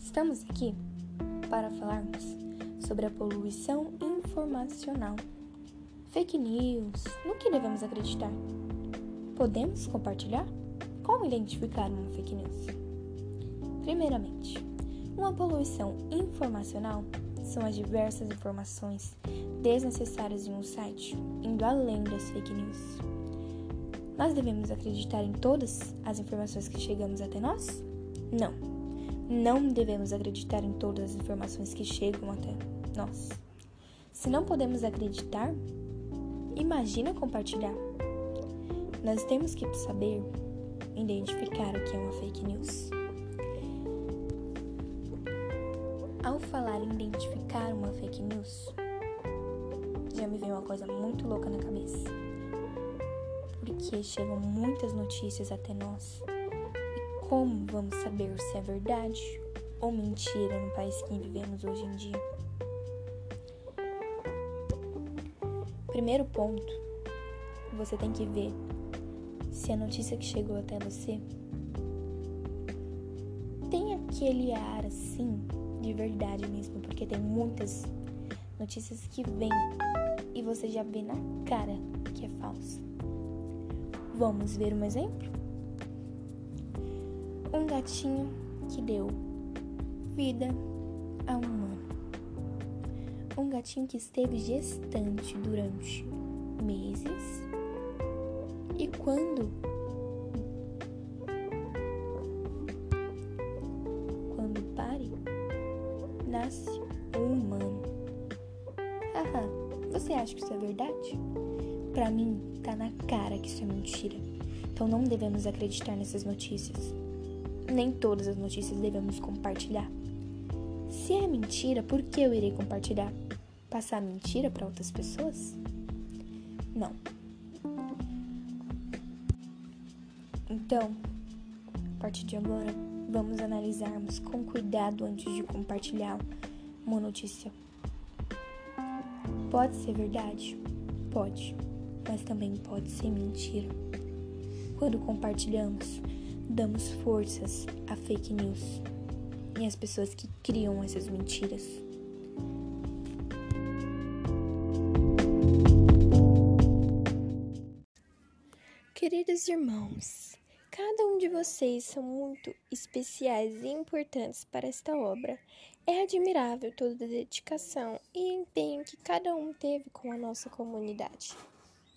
Estamos aqui para falarmos sobre a poluição informacional. Fake news, no que devemos acreditar? Podemos compartilhar? Como identificar uma fake news? Primeiramente, uma poluição informacional são as diversas informações desnecessárias em um site, indo além das fake news. Nós devemos acreditar em todas as informações que chegamos até nós? Não. Não devemos acreditar em todas as informações que chegam até nós. Se não podemos acreditar, imagina compartilhar. Nós temos que saber identificar o que é uma fake news. Ao falar em identificar uma fake news, já me veio uma coisa muito louca na cabeça. Porque chegam muitas notícias até nós. Como vamos saber se é verdade ou mentira no país que vivemos hoje em dia? Primeiro ponto, você tem que ver se a notícia que chegou até você tem aquele ar assim de verdade mesmo, porque tem muitas notícias que vêm e você já vê na cara que é falsa. Vamos ver um exemplo? Um gatinho que deu vida a um humano. Um gatinho que esteve gestante durante meses e quando nasce um humano. Haha, você acha que isso é verdade? Para mim, tá na cara que isso é mentira. Então não devemos acreditar nessas notícias. Nem todas as notícias devemos compartilhar. Se é mentira, por que eu irei compartilhar? Passar mentira para outras pessoas? Não. Então, a partir de agora, vamos analisarmos com cuidado antes de compartilhar uma notícia. Pode ser verdade? Pode, mas também pode ser mentira. Quando compartilhamos, damos forças a fake news e às pessoas que criam essas mentiras. Queridos irmãos, Cada um de vocês são muito especiais e importantes para esta obra. É admirável toda a dedicação e empenho que cada um teve com a nossa comunidade.